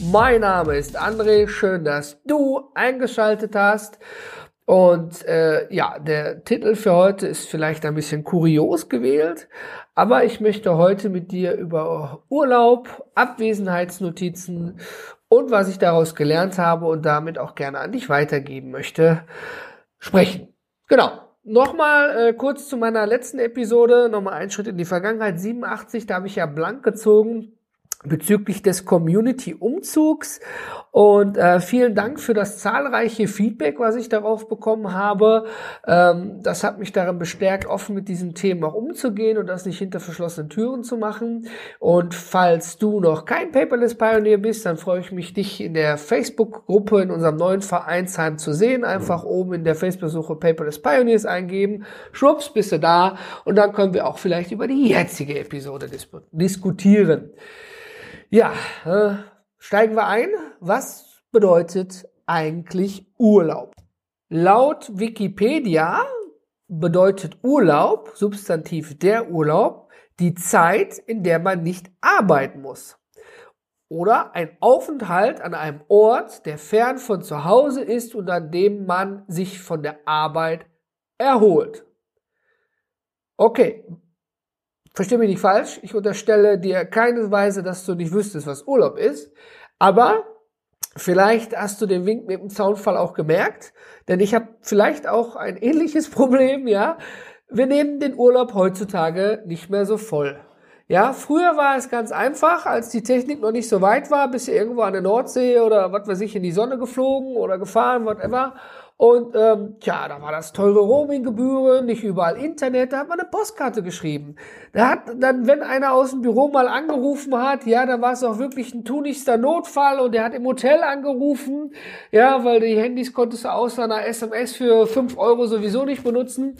Mein Name ist André, schön, dass du eingeschaltet hast. Und äh, ja, der Titel für heute ist vielleicht ein bisschen kurios gewählt, aber ich möchte heute mit dir über Urlaub, Abwesenheitsnotizen und was ich daraus gelernt habe und damit auch gerne an dich weitergeben möchte, sprechen. Genau. Nochmal äh, kurz zu meiner letzten Episode, nochmal einen Schritt in die Vergangenheit. 87, da habe ich ja blank gezogen bezüglich des Community-Umzugs. Und äh, vielen Dank für das zahlreiche Feedback, was ich darauf bekommen habe. Ähm, das hat mich darin bestärkt, offen mit diesen Themen auch umzugehen und das nicht hinter verschlossenen Türen zu machen. Und falls du noch kein Paperless Pioneer bist, dann freue ich mich, dich in der Facebook-Gruppe in unserem neuen Vereinsheim zu sehen. Einfach oben in der Facebook-Suche Paperless Pioneers eingeben. Schwupps, bist du da. Und dann können wir auch vielleicht über die jetzige Episode dis diskutieren. Ja, äh, steigen wir ein. Was bedeutet eigentlich Urlaub? Laut Wikipedia bedeutet Urlaub, Substantiv der Urlaub, die Zeit, in der man nicht arbeiten muss. Oder ein Aufenthalt an einem Ort, der fern von zu Hause ist und an dem man sich von der Arbeit erholt. Okay, Versteh mich nicht falsch, ich unterstelle dir keine Weise, dass du nicht wüsstest, was Urlaub ist, aber vielleicht hast du den Wink mit dem Zaunfall auch gemerkt, denn ich habe vielleicht auch ein ähnliches Problem, ja. Wir nehmen den Urlaub heutzutage nicht mehr so voll. Ja, früher war es ganz einfach, als die Technik noch nicht so weit war, bist du irgendwo an der Nordsee oder was weiß ich in die Sonne geflogen oder gefahren, whatever. Und ähm, tja, da war das teure Roaminggebühren, nicht überall Internet, da hat man eine Postkarte geschrieben. Da hat dann, wenn einer aus dem Büro mal angerufen hat, ja, da war es auch wirklich ein tunlichster Notfall und der hat im Hotel angerufen, ja, weil die Handys konntest du außer einer SMS für fünf Euro sowieso nicht benutzen.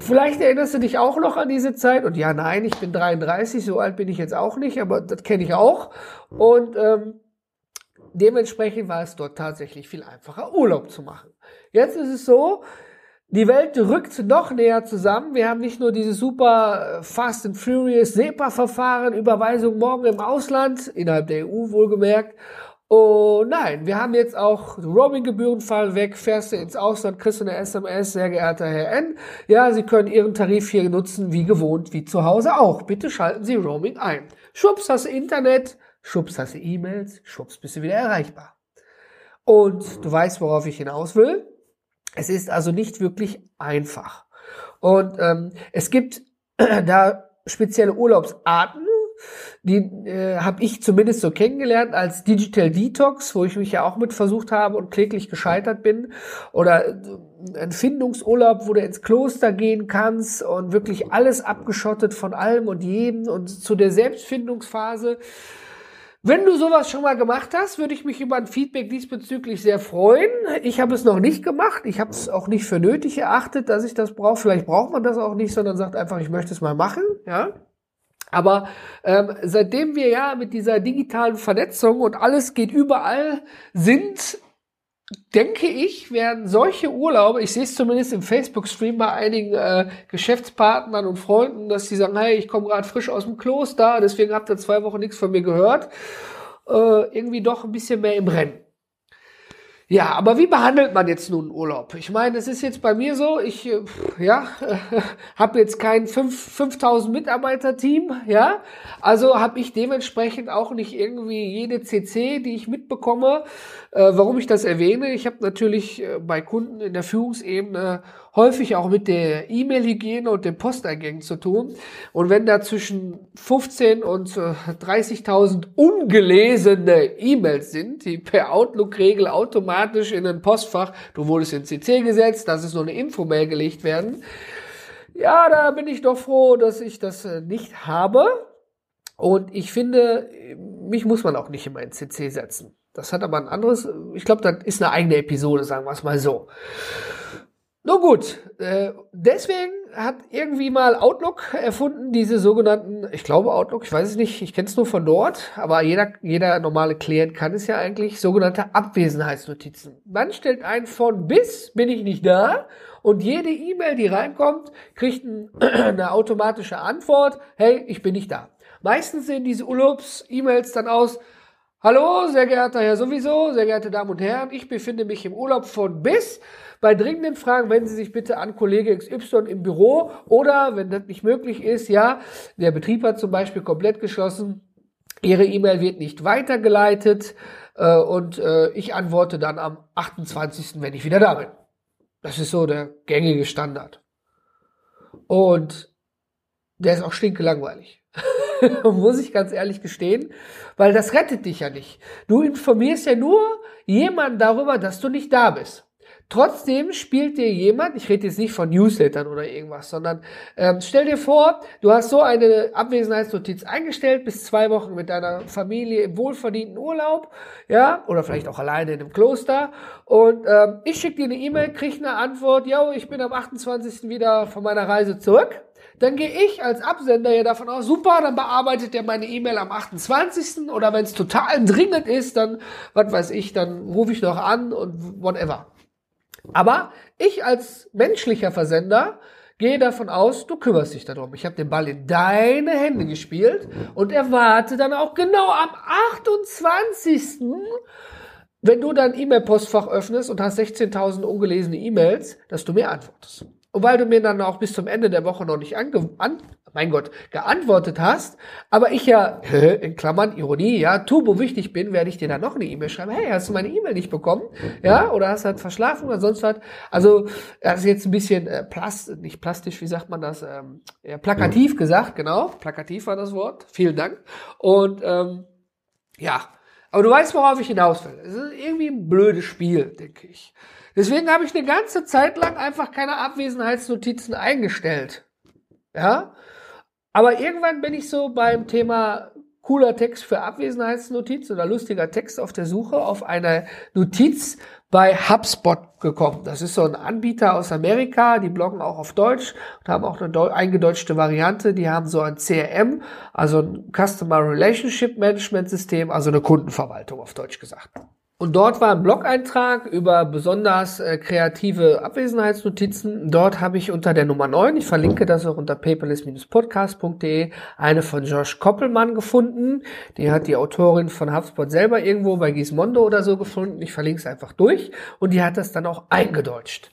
Vielleicht erinnerst du dich auch noch an diese Zeit. Und ja, nein, ich bin 33, so alt bin ich jetzt auch nicht, aber das kenne ich auch. Und ähm, dementsprechend war es dort tatsächlich viel einfacher, Urlaub zu machen. Jetzt ist es so, die Welt rückt noch näher zusammen. Wir haben nicht nur dieses super äh, Fast and Furious SEPA-Verfahren, Überweisung morgen im Ausland, innerhalb der EU wohlgemerkt. Oh nein, wir haben jetzt auch Roaming-Gebühren fallen weg, fährst du ins Ausland, kriegst du eine SMS, sehr geehrter Herr N. Ja, Sie können Ihren Tarif hier nutzen, wie gewohnt, wie zu Hause auch. Bitte schalten Sie Roaming ein. Schubs hast du Internet, schubs hast du E-Mails, schubs bist du wieder erreichbar. Und du weißt, worauf ich hinaus will. Es ist also nicht wirklich einfach. Und ähm, es gibt da spezielle Urlaubsarten, die äh, habe ich zumindest so kennengelernt als Digital Detox, wo ich mich ja auch mit versucht habe und kläglich gescheitert bin. Oder äh, ein Findungsurlaub, wo du ins Kloster gehen kannst und wirklich alles abgeschottet von allem und jedem und zu der Selbstfindungsphase wenn du sowas schon mal gemacht hast, würde ich mich über ein Feedback diesbezüglich sehr freuen. Ich habe es noch nicht gemacht. Ich habe es auch nicht für nötig erachtet, dass ich das brauche. Vielleicht braucht man das auch nicht, sondern sagt einfach, ich möchte es mal machen. Ja. Aber ähm, seitdem wir ja mit dieser digitalen Vernetzung und alles geht überall sind, denke ich, werden solche Urlaube, ich sehe es zumindest im Facebook-Stream bei einigen äh, Geschäftspartnern und Freunden, dass die sagen, hey, ich komme gerade frisch aus dem Kloster, deswegen habt ihr zwei Wochen nichts von mir gehört, äh, irgendwie doch ein bisschen mehr im Rennen. Ja, aber wie behandelt man jetzt nun Urlaub? Ich meine, es ist jetzt bei mir so, ich äh, ja, habe jetzt kein 5000 Mitarbeiter Team, ja? Also habe ich dementsprechend auch nicht irgendwie jede CC, die ich mitbekomme, äh, warum ich das erwähne. Ich habe natürlich äh, bei Kunden in der Führungsebene häufig auch mit der E-Mail-Hygiene und den Posteingängen zu tun. Und wenn da zwischen 15 und äh, 30.000 ungelesene E-Mails sind, die per Outlook-Regel automatisch in ein Postfach, du wurdest in CC gesetzt, das ist nur eine Infomail gelegt werden. Ja, da bin ich doch froh, dass ich das äh, nicht habe. Und ich finde, mich muss man auch nicht in CC setzen. Das hat aber ein anderes, ich glaube, das ist eine eigene Episode, sagen wir es mal so. Nun gut, äh, deswegen hat irgendwie mal Outlook erfunden, diese sogenannten, ich glaube Outlook, ich weiß es nicht, ich kenne es nur von dort, aber jeder, jeder normale Klient kann es ja eigentlich, sogenannte Abwesenheitsnotizen. Man stellt ein von bis bin ich nicht da und jede E-Mail, die reinkommt, kriegt ein, eine automatische Antwort, hey, ich bin nicht da. Meistens sehen diese Urlaubs-E-Mails dann aus, Hallo, sehr geehrter Herr sowieso, sehr geehrte Damen und Herren, ich befinde mich im Urlaub von bis. Bei dringenden Fragen wenden Sie sich bitte an Kollege XY im Büro oder, wenn das nicht möglich ist, ja, der Betrieb hat zum Beispiel komplett geschlossen, Ihre E-Mail wird nicht weitergeleitet äh, und äh, ich antworte dann am 28., wenn ich wieder da bin. Das ist so der gängige Standard. Und der ist auch stinkelangweilig. Muss ich ganz ehrlich gestehen, weil das rettet dich ja nicht. Du informierst ja nur jemanden darüber, dass du nicht da bist. Trotzdem spielt dir jemand, ich rede jetzt nicht von Newslettern oder irgendwas, sondern ähm, stell dir vor, du hast so eine Abwesenheitsnotiz eingestellt, bis zwei Wochen mit deiner Familie im wohlverdienten Urlaub, ja, oder vielleicht auch alleine in einem Kloster. Und ähm, ich schicke dir eine E-Mail, krieg eine Antwort, yo, ich bin am 28. wieder von meiner Reise zurück dann gehe ich als Absender ja davon aus, super, dann bearbeitet er meine E-Mail am 28. oder wenn es total dringend ist, dann, was weiß ich, dann rufe ich noch an und whatever. Aber ich als menschlicher Versender gehe davon aus, du kümmerst dich darum. Ich habe den Ball in deine Hände gespielt und erwarte dann auch genau am 28. Wenn du dein E-Mail-Postfach öffnest und hast 16.000 ungelesene E-Mails, dass du mir antwortest. Und weil du mir dann auch bis zum Ende der Woche noch nicht ange an, mein Gott, geantwortet hast, aber ich ja, in Klammern, Ironie, ja, turbo wichtig bin, werde ich dir dann noch eine E-Mail schreiben. Hey, hast du meine E-Mail nicht bekommen? Ja, oder hast du halt verschlafen oder sonst was? Also, das ist jetzt ein bisschen äh, plast, nicht plastisch, wie sagt man das? Ähm, ja, plakativ gesagt, genau. Plakativ war das Wort. Vielen Dank. Und ähm, ja, aber du weißt, worauf ich hinaus will. Es ist irgendwie ein blödes Spiel, denke ich. Deswegen habe ich eine ganze Zeit lang einfach keine Abwesenheitsnotizen eingestellt. Ja? Aber irgendwann bin ich so beim Thema cooler Text für Abwesenheitsnotiz oder lustiger Text auf der Suche auf eine Notiz bei HubSpot gekommen. Das ist so ein Anbieter aus Amerika, die bloggen auch auf Deutsch und haben auch eine eingedeutschte Variante. Die haben so ein CRM, also ein Customer Relationship Management System, also eine Kundenverwaltung auf Deutsch gesagt. Und dort war ein Blog-Eintrag über besonders äh, kreative Abwesenheitsnotizen. Dort habe ich unter der Nummer 9, ich verlinke das auch unter paperless-podcast.de, eine von Josh Koppelmann gefunden. Die hat die Autorin von HubSpot selber irgendwo bei Gizmondo oder so gefunden. Ich verlinke es einfach durch. Und die hat das dann auch eingedeutscht.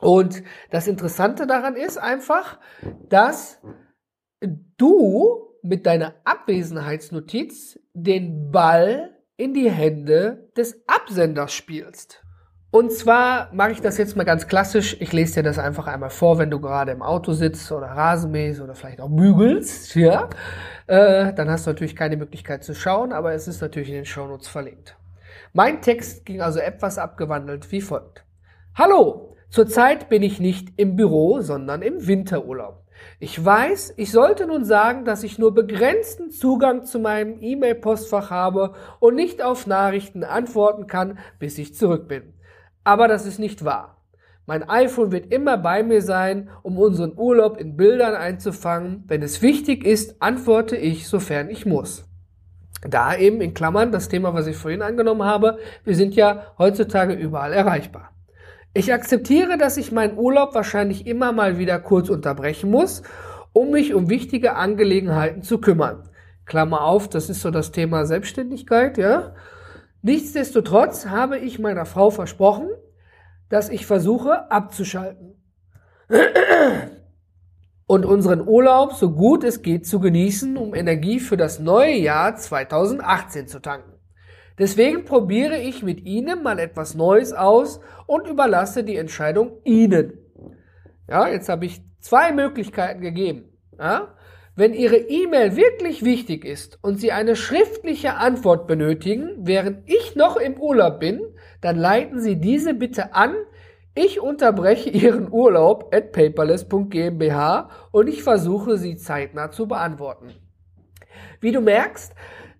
Und das Interessante daran ist einfach, dass du mit deiner Abwesenheitsnotiz den Ball in die Hände des Absenders spielst. Und zwar mache ich das jetzt mal ganz klassisch. Ich lese dir das einfach einmal vor, wenn du gerade im Auto sitzt oder Rasenmähst oder vielleicht auch bügelst. Ja, äh, dann hast du natürlich keine Möglichkeit zu schauen, aber es ist natürlich in den Shownotes verlinkt. Mein Text ging also etwas abgewandelt wie folgt. Hallo, zurzeit bin ich nicht im Büro, sondern im Winterurlaub. Ich weiß, ich sollte nun sagen, dass ich nur begrenzten Zugang zu meinem E-Mail-Postfach habe und nicht auf Nachrichten antworten kann, bis ich zurück bin. Aber das ist nicht wahr. Mein iPhone wird immer bei mir sein, um unseren Urlaub in Bildern einzufangen. Wenn es wichtig ist, antworte ich, sofern ich muss. Da eben in Klammern das Thema, was ich vorhin angenommen habe, wir sind ja heutzutage überall erreichbar. Ich akzeptiere, dass ich meinen Urlaub wahrscheinlich immer mal wieder kurz unterbrechen muss, um mich um wichtige Angelegenheiten zu kümmern. Klammer auf, das ist so das Thema Selbstständigkeit, ja. Nichtsdestotrotz habe ich meiner Frau versprochen, dass ich versuche abzuschalten und unseren Urlaub so gut es geht zu genießen, um Energie für das neue Jahr 2018 zu tanken. Deswegen probiere ich mit Ihnen mal etwas Neues aus und überlasse die Entscheidung Ihnen. Ja, jetzt habe ich zwei Möglichkeiten gegeben. Ja? Wenn Ihre E-Mail wirklich wichtig ist und Sie eine schriftliche Antwort benötigen, während ich noch im Urlaub bin, dann leiten Sie diese bitte an. Ich unterbreche Ihren Urlaub at paperless.gmbH und ich versuche sie zeitnah zu beantworten. Wie du merkst,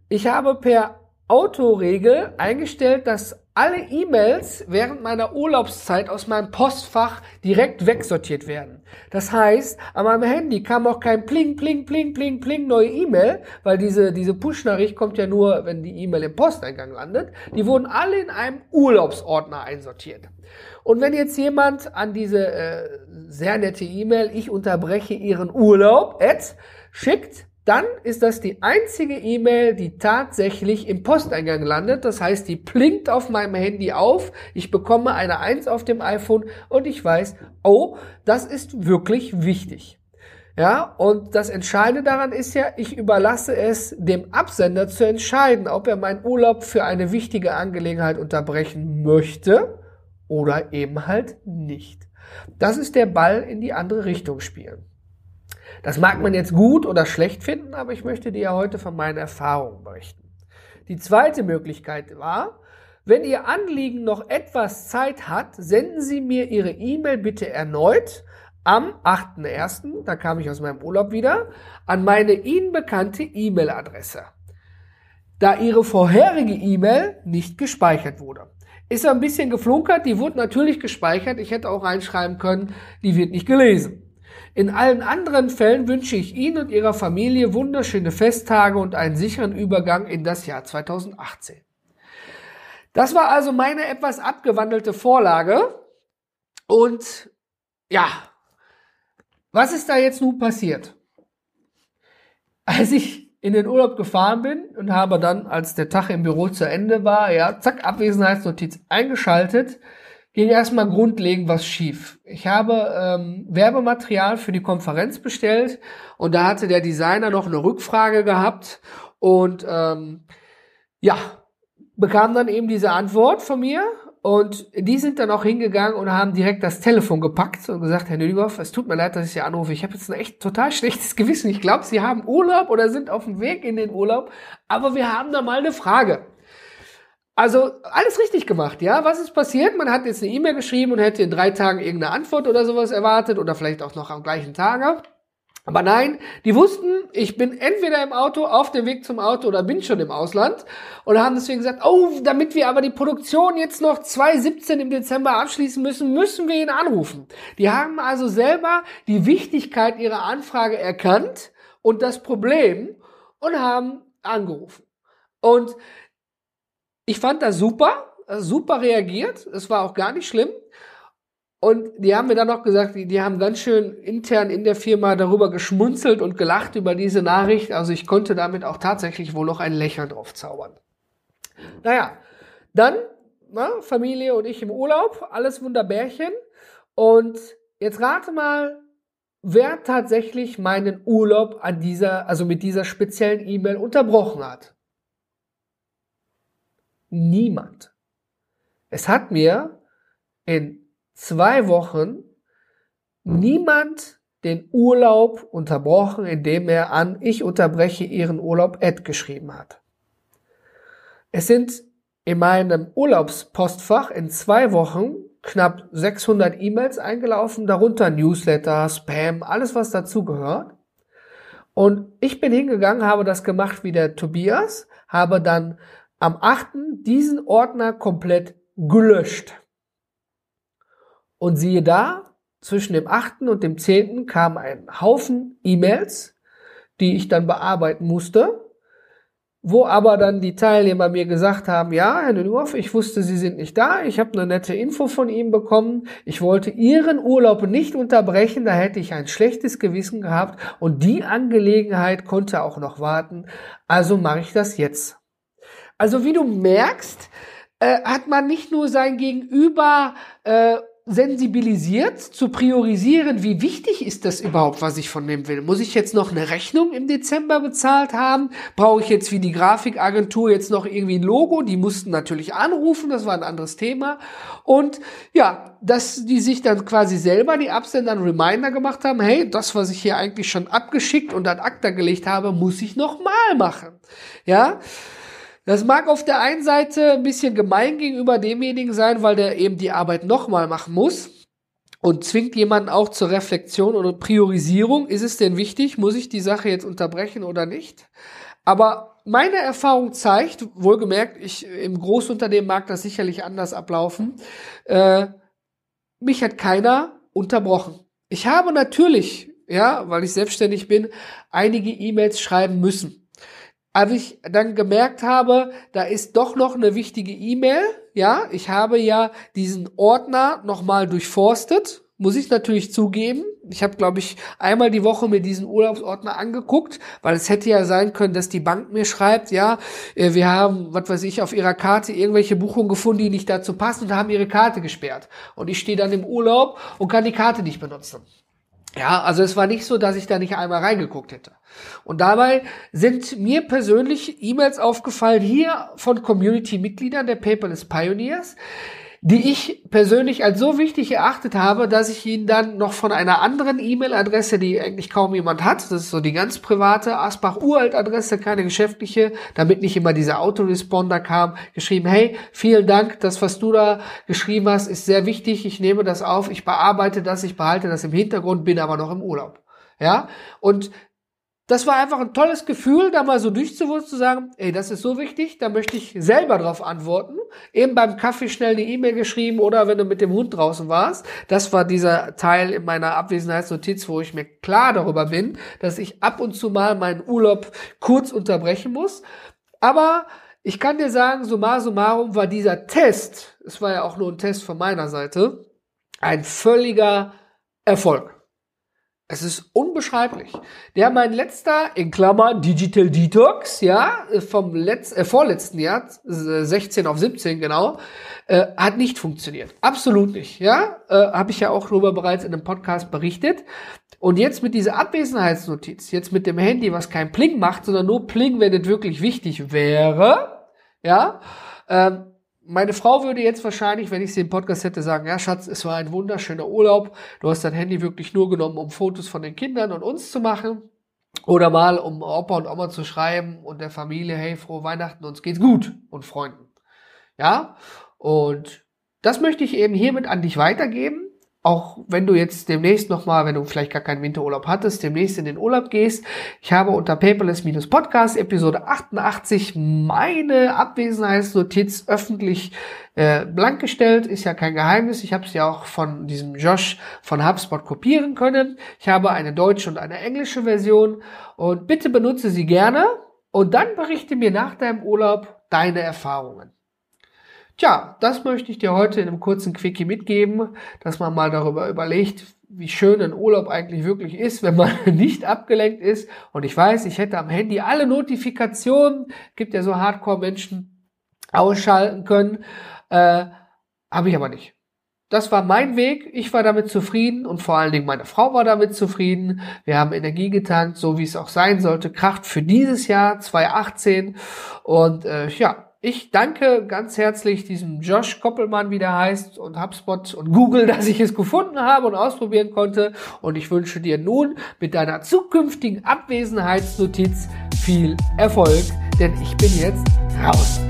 ich habe per Autoregel eingestellt, dass alle E-Mails während meiner Urlaubszeit aus meinem Postfach direkt wegsortiert werden. Das heißt, an meinem Handy kam auch kein Pling, Pling, Pling, Pling, Pling, neue E-Mail, weil diese, diese Push-Nachricht kommt ja nur, wenn die E-Mail im Posteingang landet. Die wurden alle in einem Urlaubsordner einsortiert. Und wenn jetzt jemand an diese äh, sehr nette E-Mail, ich unterbreche Ihren Urlaub, Ad, schickt, dann ist das die einzige E-Mail, die tatsächlich im Posteingang landet. Das heißt, die blinkt auf meinem Handy auf. Ich bekomme eine 1 auf dem iPhone und ich weiß, oh, das ist wirklich wichtig. Ja, und das Entscheidende daran ist ja, ich überlasse es dem Absender zu entscheiden, ob er meinen Urlaub für eine wichtige Angelegenheit unterbrechen möchte oder eben halt nicht. Das ist der Ball in die andere Richtung spielen. Das mag man jetzt gut oder schlecht finden, aber ich möchte dir ja heute von meinen Erfahrungen berichten. Die zweite Möglichkeit war, wenn Ihr Anliegen noch etwas Zeit hat, senden Sie mir Ihre E-Mail bitte erneut am 8.1., da kam ich aus meinem Urlaub wieder, an meine Ihnen bekannte E-Mail-Adresse, da Ihre vorherige E-Mail nicht gespeichert wurde. Ist ein bisschen geflunkert, die wurde natürlich gespeichert, ich hätte auch reinschreiben können, die wird nicht gelesen. In allen anderen Fällen wünsche ich Ihnen und Ihrer Familie wunderschöne Festtage und einen sicheren Übergang in das Jahr 2018. Das war also meine etwas abgewandelte Vorlage. Und ja, was ist da jetzt nun passiert? Als ich in den Urlaub gefahren bin und habe dann, als der Tag im Büro zu Ende war, ja, zack, Abwesenheitsnotiz eingeschaltet, ging erstmal grundlegend was schief. Ich habe ähm, Werbematerial für die Konferenz bestellt und da hatte der Designer noch eine Rückfrage gehabt und ähm, ja, bekam dann eben diese Antwort von mir und die sind dann auch hingegangen und haben direkt das Telefon gepackt und gesagt, Herr Nödigoff, es tut mir leid, dass ich Sie anrufe. Ich habe jetzt ein echt total schlechtes Gewissen. Ich glaube, Sie haben Urlaub oder sind auf dem Weg in den Urlaub, aber wir haben da mal eine Frage. Also alles richtig gemacht, ja. Was ist passiert? Man hat jetzt eine E-Mail geschrieben und hätte in drei Tagen irgendeine Antwort oder sowas erwartet oder vielleicht auch noch am gleichen Tage. Aber nein, die wussten, ich bin entweder im Auto, auf dem Weg zum Auto oder bin schon im Ausland und haben deswegen gesagt, oh, damit wir aber die Produktion jetzt noch 2017 im Dezember abschließen müssen, müssen wir ihn anrufen. Die haben also selber die Wichtigkeit ihrer Anfrage erkannt und das Problem und haben angerufen. Und ich fand das super, super reagiert. Es war auch gar nicht schlimm. Und die haben mir dann noch gesagt, die, die haben ganz schön intern in der Firma darüber geschmunzelt und gelacht über diese Nachricht. Also ich konnte damit auch tatsächlich wohl noch ein Lächeln drauf zaubern. Naja, dann na, Familie und ich im Urlaub, alles Wunderbärchen. Und jetzt rate mal, wer tatsächlich meinen Urlaub an dieser, also mit dieser speziellen E-Mail unterbrochen hat. Niemand. Es hat mir in zwei Wochen niemand den Urlaub unterbrochen, indem er an Ich unterbreche Ihren Urlaub Ad geschrieben hat. Es sind in meinem Urlaubspostfach in zwei Wochen knapp 600 E-Mails eingelaufen, darunter Newsletter, Spam, alles was dazu gehört. Und ich bin hingegangen, habe das gemacht wie der Tobias, habe dann am 8. diesen Ordner komplett gelöscht. Und siehe da, zwischen dem 8. und dem 10. kam ein Haufen E-Mails, die ich dann bearbeiten musste, wo aber dann die Teilnehmer mir gesagt haben, ja, Herr Nünhoff, ich wusste, Sie sind nicht da, ich habe eine nette Info von Ihnen bekommen, ich wollte Ihren Urlaub nicht unterbrechen, da hätte ich ein schlechtes Gewissen gehabt und die Angelegenheit konnte auch noch warten, also mache ich das jetzt. Also wie du merkst, äh, hat man nicht nur sein Gegenüber äh, sensibilisiert, zu priorisieren, wie wichtig ist das überhaupt, was ich von dem will. Muss ich jetzt noch eine Rechnung im Dezember bezahlt haben? Brauche ich jetzt wie die Grafikagentur jetzt noch irgendwie ein Logo? Die mussten natürlich anrufen, das war ein anderes Thema. Und ja, dass die sich dann quasi selber, die Absender, einen Reminder gemacht haben, hey, das, was ich hier eigentlich schon abgeschickt und an Akta gelegt habe, muss ich noch mal machen. Ja, das mag auf der einen Seite ein bisschen gemein gegenüber demjenigen sein, weil der eben die Arbeit nochmal machen muss und zwingt jemanden auch zur Reflexion oder Priorisierung. Ist es denn wichtig? Muss ich die Sache jetzt unterbrechen oder nicht? Aber meine Erfahrung zeigt, wohlgemerkt, ich im Großunternehmen mag das sicherlich anders ablaufen, äh, mich hat keiner unterbrochen. Ich habe natürlich, ja, weil ich selbstständig bin, einige E-Mails schreiben müssen. Als ich dann gemerkt habe, da ist doch noch eine wichtige E-Mail, ja, ich habe ja diesen Ordner nochmal durchforstet, muss ich natürlich zugeben. Ich habe, glaube ich, einmal die Woche mir diesen Urlaubsordner angeguckt, weil es hätte ja sein können, dass die Bank mir schreibt, ja, äh, wir haben, was weiß ich, auf ihrer Karte irgendwelche Buchungen gefunden, die nicht dazu passen und haben ihre Karte gesperrt. Und ich stehe dann im Urlaub und kann die Karte nicht benutzen. Ja, also es war nicht so, dass ich da nicht einmal reingeguckt hätte. Und dabei sind mir persönlich E-Mails aufgefallen hier von Community-Mitgliedern der Paperless Pioneers, die ich persönlich als so wichtig erachtet habe, dass ich ihn dann noch von einer anderen E-Mail-Adresse, die eigentlich kaum jemand hat, das ist so die ganz private Asbach-Uralt-Adresse, keine geschäftliche, damit nicht immer dieser Autoresponder kam, geschrieben, hey, vielen Dank, das, was du da geschrieben hast, ist sehr wichtig, ich nehme das auf, ich bearbeite das, ich behalte das im Hintergrund, bin aber noch im Urlaub. Ja, und das war einfach ein tolles Gefühl, da mal so durchzuwurzeln, zu sagen, ey, das ist so wichtig, da möchte ich selber drauf antworten. Eben beim Kaffee schnell eine E-Mail geschrieben oder wenn du mit dem Hund draußen warst. Das war dieser Teil in meiner Abwesenheitsnotiz, wo ich mir klar darüber bin, dass ich ab und zu mal meinen Urlaub kurz unterbrechen muss. Aber ich kann dir sagen, summa summarum war dieser Test, es war ja auch nur ein Test von meiner Seite, ein völliger Erfolg. Es ist unbeschreiblich. Der mein letzter, in Klammern, Digital Detox, ja, vom letz, äh, vorletzten Jahr, 16 auf 17 genau, äh, hat nicht funktioniert. Absolut nicht, ja. Äh, Habe ich ja auch darüber bereits in einem Podcast berichtet. Und jetzt mit dieser Abwesenheitsnotiz, jetzt mit dem Handy, was kein Pling macht, sondern nur Pling, wenn es wirklich wichtig wäre, ja, ähm, meine Frau würde jetzt wahrscheinlich, wenn ich sie im Podcast hätte, sagen, ja, Schatz, es war ein wunderschöner Urlaub. Du hast dein Handy wirklich nur genommen, um Fotos von den Kindern und uns zu machen. Oder mal, um Opa und Oma zu schreiben und der Familie, hey, frohe Weihnachten, uns geht's gut und Freunden. Ja? Und das möchte ich eben hiermit an dich weitergeben auch wenn du jetzt demnächst nochmal, wenn du vielleicht gar keinen Winterurlaub hattest, demnächst in den Urlaub gehst. Ich habe unter Paperless-Podcast Episode 88 meine Abwesenheitsnotiz öffentlich äh, blank gestellt. Ist ja kein Geheimnis. Ich habe es ja auch von diesem Josh von HubSpot kopieren können. Ich habe eine deutsche und eine englische Version und bitte benutze sie gerne und dann berichte mir nach deinem Urlaub deine Erfahrungen. Tja, das möchte ich dir heute in einem kurzen Quickie mitgeben, dass man mal darüber überlegt, wie schön ein Urlaub eigentlich wirklich ist, wenn man nicht abgelenkt ist. Und ich weiß, ich hätte am Handy alle Notifikationen, gibt ja so Hardcore-Menschen, ausschalten können. Äh, Habe ich aber nicht. Das war mein Weg. Ich war damit zufrieden und vor allen Dingen meine Frau war damit zufrieden. Wir haben Energie getankt, so wie es auch sein sollte. Kraft für dieses Jahr 2018 und äh, ja, ich danke ganz herzlich diesem Josh Koppelmann, wie der heißt, und HubSpot und Google, dass ich es gefunden habe und ausprobieren konnte. Und ich wünsche dir nun mit deiner zukünftigen Abwesenheitsnotiz viel Erfolg, denn ich bin jetzt raus.